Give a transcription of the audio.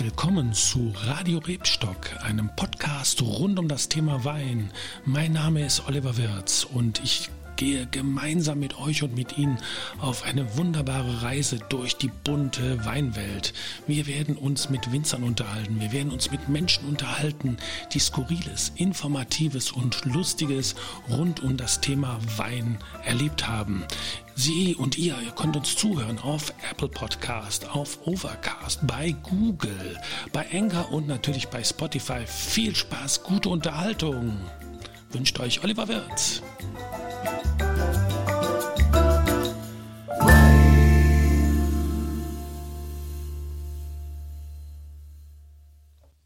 willkommen zu Radio Rebstock, einem Podcast rund um das Thema Wein. Mein Name ist Oliver Wirz und ich gehe gemeinsam mit euch und mit Ihnen auf eine wunderbare Reise durch die bunte Weinwelt. Wir werden uns mit Winzern unterhalten, wir werden uns mit Menschen unterhalten, die skurriles, informatives und lustiges rund um das Thema Wein erlebt haben. Sie und ihr, ihr könnt uns zuhören auf Apple Podcast, auf Overcast, bei Google, bei Anchor und natürlich bei Spotify. Viel Spaß, gute Unterhaltung. Wünscht euch Oliver Wirz.